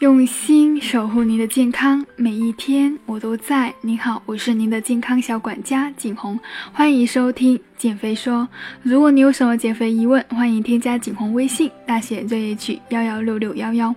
用心守护您的健康，每一天我都在。您好，我是您的健康小管家景红，欢迎收听减肥说。如果你有什么减肥疑问，欢迎添加景红微信，大写 ZH 幺幺六六幺幺。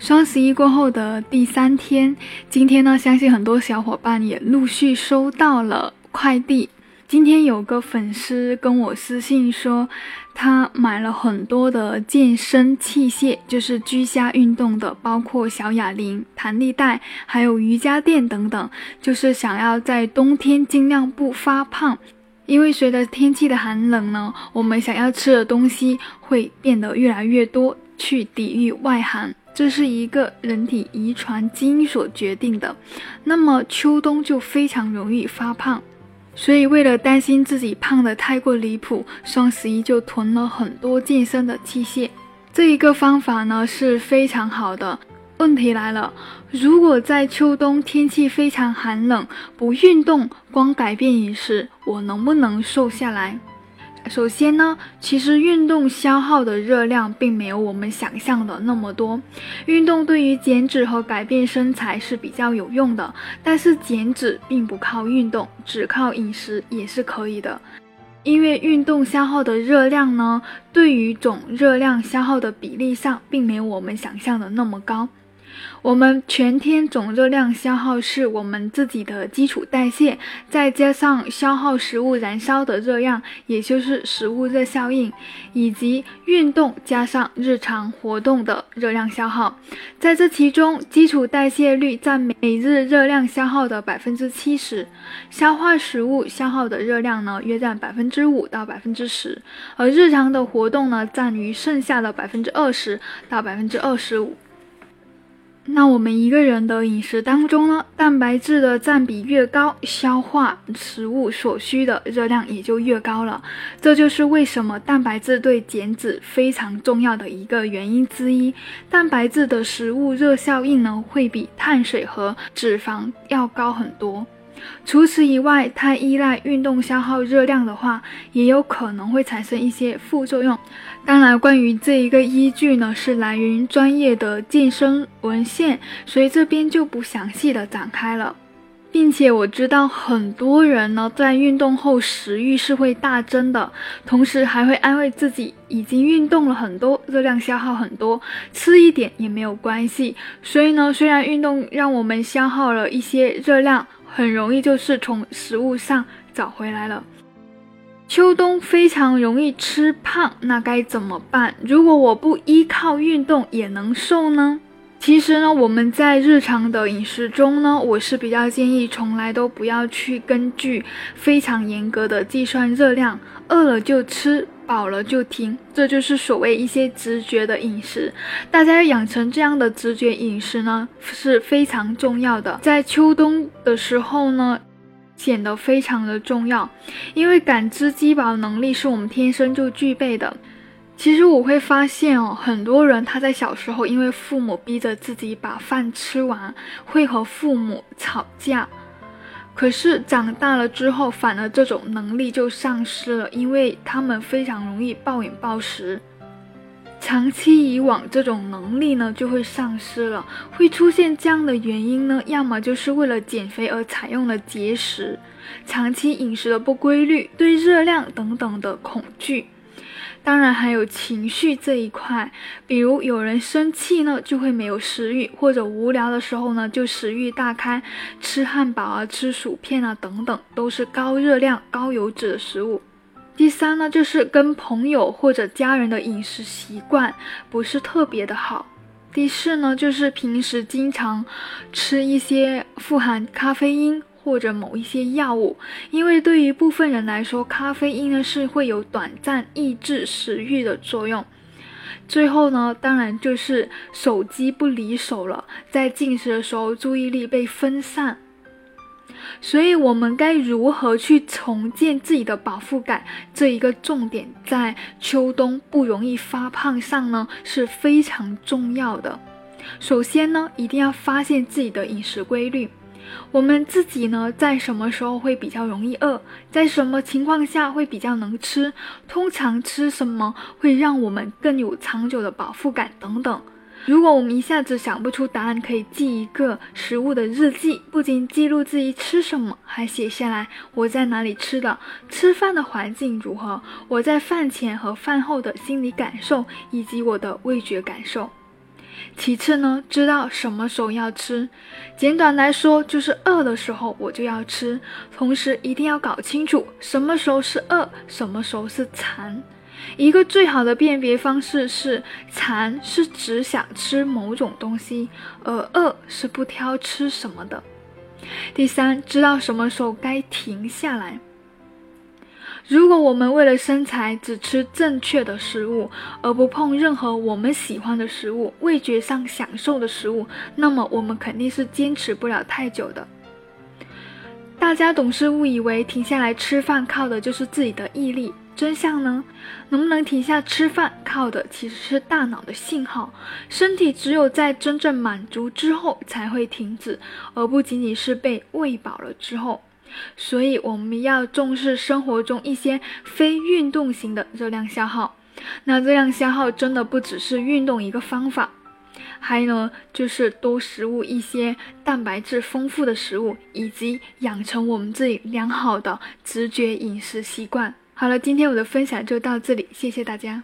双十一过后的第三天，今天呢，相信很多小伙伴也陆续收到了快递。今天有个粉丝跟我私信说，他买了很多的健身器械，就是居家运动的，包括小哑铃、弹力带，还有瑜伽垫等等，就是想要在冬天尽量不发胖。因为随着天气的寒冷呢，我们想要吃的东西会变得越来越多，去抵御外寒，这是一个人体遗传基因所决定的。那么秋冬就非常容易发胖。所以，为了担心自己胖得太过离谱，双十一就囤了很多健身的器械。这一个方法呢是非常好的。问题来了，如果在秋冬天气非常寒冷，不运动，光改变饮食，我能不能瘦下来？首先呢，其实运动消耗的热量并没有我们想象的那么多。运动对于减脂和改变身材是比较有用的，但是减脂并不靠运动，只靠饮食也是可以的。因为运动消耗的热量呢，对于总热量消耗的比例上，并没有我们想象的那么高。我们全天总热量消耗是我们自己的基础代谢，再加上消耗食物燃烧的热量，也就是食物热效应，以及运动加上日常活动的热量消耗。在这其中，基础代谢率占每日热量消耗的百分之七十，消化食物消耗的热量呢约占百分之五到百分之十，而日常的活动呢占于剩下的百分之二十到百分之二十五。那我们一个人的饮食当中呢，蛋白质的占比越高，消化食物所需的热量也就越高了。这就是为什么蛋白质对减脂非常重要的一个原因之一。蛋白质的食物热效应呢，会比碳水和脂肪要高很多。除此以外，太依赖运动消耗热量的话，也有可能会产生一些副作用。当然，关于这一个依据呢，是来源于专业的健身文献，所以这边就不详细的展开了。并且我知道很多人呢，在运动后食欲是会大增的，同时还会安慰自己已经运动了很多，热量消耗很多，吃一点也没有关系。所以呢，虽然运动让我们消耗了一些热量。很容易就是从食物上找回来了。秋冬非常容易吃胖，那该怎么办？如果我不依靠运动也能瘦呢？其实呢，我们在日常的饮食中呢，我是比较建议从来都不要去根据非常严格的计算热量，饿了就吃。饱了就停，这就是所谓一些直觉的饮食。大家要养成这样的直觉饮食呢，是非常重要的。在秋冬的时候呢，显得非常的重要，因为感知饥饱能力是我们天生就具备的。其实我会发现哦，很多人他在小时候因为父母逼着自己把饭吃完，会和父母吵架。可是长大了之后，反而这种能力就丧失了，因为他们非常容易暴饮暴食。长期以往，这种能力呢就会丧失了。会出现这样的原因呢，要么就是为了减肥而采用了节食，长期饮食的不规律，对热量等等的恐惧。当然还有情绪这一块，比如有人生气呢，就会没有食欲，或者无聊的时候呢，就食欲大开，吃汉堡啊，吃薯片啊，等等，都是高热量、高油脂的食物。第三呢，就是跟朋友或者家人的饮食习惯不是特别的好。第四呢，就是平时经常吃一些富含咖啡因。或者某一些药物，因为对于部分人来说，咖啡因呢是会有短暂抑制食欲的作用。最后呢，当然就是手机不离手了，在进食的时候注意力被分散。所以，我们该如何去重建自己的饱腹感？这一个重点在秋冬不容易发胖上呢是非常重要的。首先呢，一定要发现自己的饮食规律。我们自己呢，在什么时候会比较容易饿？在什么情况下会比较能吃？通常吃什么会让我们更有长久的饱腹感？等等，如果我们一下子想不出答案，可以记一个食物的日记，不仅记录自己吃什么，还写下来我在哪里吃的，吃饭的环境如何，我在饭前和饭后的心理感受，以及我的味觉感受。其次呢，知道什么时候要吃，简短来说就是饿的时候我就要吃，同时一定要搞清楚什么时候是饿，什么时候是馋。一个最好的辨别方式是，馋是只想吃某种东西，而饿是不挑吃什么的。第三，知道什么时候该停下来。如果我们为了身材只吃正确的食物，而不碰任何我们喜欢的食物、味觉上享受的食物，那么我们肯定是坚持不了太久的。大家总是误以为停下来吃饭靠的就是自己的毅力，真相呢？能不能停下吃饭，靠的其实是大脑的信号。身体只有在真正满足之后才会停止，而不仅仅是被喂饱了之后。所以我们要重视生活中一些非运动型的热量消耗。那热量消耗真的不只是运动一个方法，还有呢，就是多食物一些蛋白质丰富的食物，以及养成我们自己良好的直觉饮食习惯。好了，今天我的分享就到这里，谢谢大家。